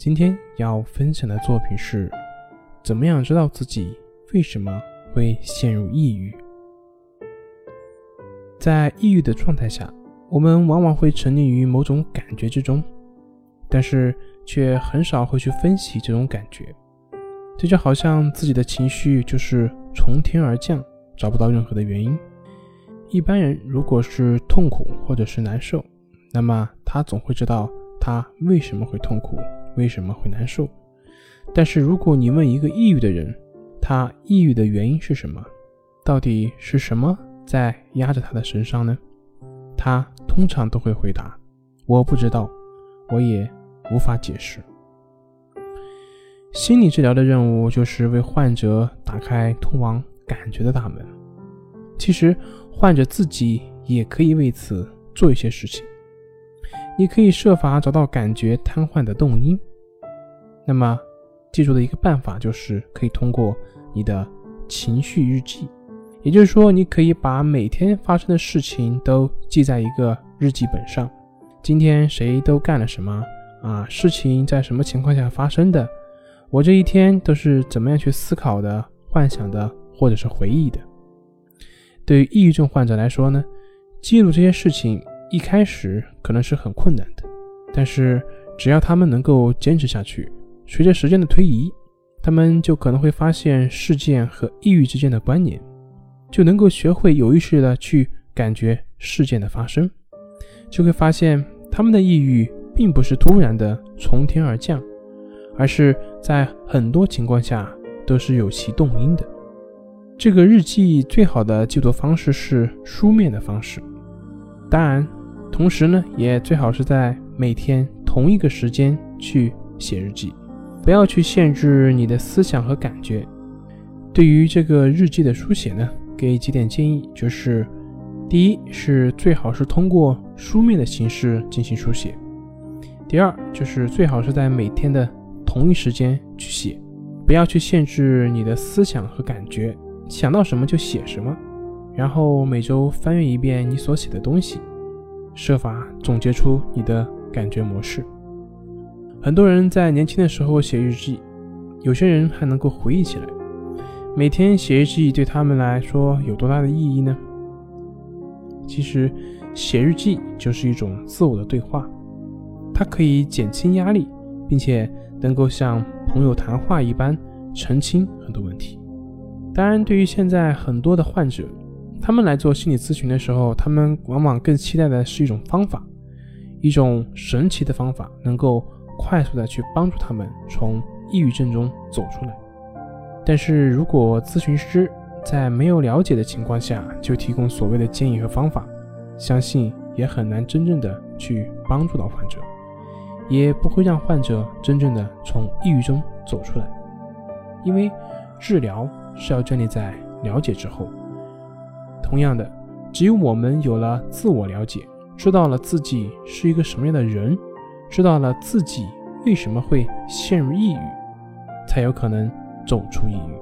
今天要分享的作品是：怎么样知道自己为什么会陷入抑郁？在抑郁的状态下，我们往往会沉溺于某种感觉之中，但是却很少会去分析这种感觉。这就好像自己的情绪就是从天而降，找不到任何的原因。一般人如果是痛苦或者是难受，那么他总会知道他为什么会痛苦。为什么会难受？但是如果你问一个抑郁的人，他抑郁的原因是什么？到底是什么在压着他的身上呢？他通常都会回答：“我不知道，我也无法解释。”心理治疗的任务就是为患者打开通往感觉的大门。其实，患者自己也可以为此做一些事情。你可以设法找到感觉瘫痪的动因。那么，记住的一个办法就是可以通过你的情绪日记，也就是说，你可以把每天发生的事情都记在一个日记本上。今天谁都干了什么啊？事情在什么情况下发生的？我这一天都是怎么样去思考的、幻想的，或者是回忆的？对于抑郁症患者来说呢，记录这些事情。一开始可能是很困难的，但是只要他们能够坚持下去，随着时间的推移，他们就可能会发现事件和抑郁之间的关联，就能够学会有意识的去感觉事件的发生，就会发现他们的抑郁并不是突然的从天而降，而是在很多情况下都是有其动因的。这个日记最好的记录方式是书面的方式，当然。同时呢，也最好是在每天同一个时间去写日记，不要去限制你的思想和感觉。对于这个日记的书写呢，给几点建议，就是：第一是最好是通过书面的形式进行书写；第二就是最好是在每天的同一时间去写，不要去限制你的思想和感觉，想到什么就写什么。然后每周翻阅一遍你所写的东西。设法总结出你的感觉模式。很多人在年轻的时候写日记，有些人还能够回忆起来。每天写日记对他们来说有多大的意义呢？其实，写日记就是一种自我的对话，它可以减轻压力，并且能够像朋友谈话一般澄清很多问题。当然，对于现在很多的患者。他们来做心理咨询的时候，他们往往更期待的是一种方法，一种神奇的方法，能够快速的去帮助他们从抑郁症中走出来。但是如果咨询师在没有了解的情况下就提供所谓的建议和方法，相信也很难真正的去帮助到患者，也不会让患者真正的从抑郁中走出来。因为治疗是要建立在了解之后。同样的，只有我们有了自我了解，知道了自己是一个什么样的人，知道了自己为什么会陷入抑郁，才有可能走出抑郁。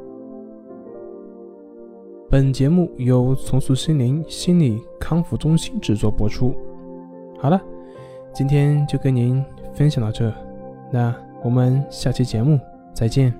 本节目由重塑心灵心理康复中心制作播出。好了，今天就跟您分享到这，那我们下期节目再见。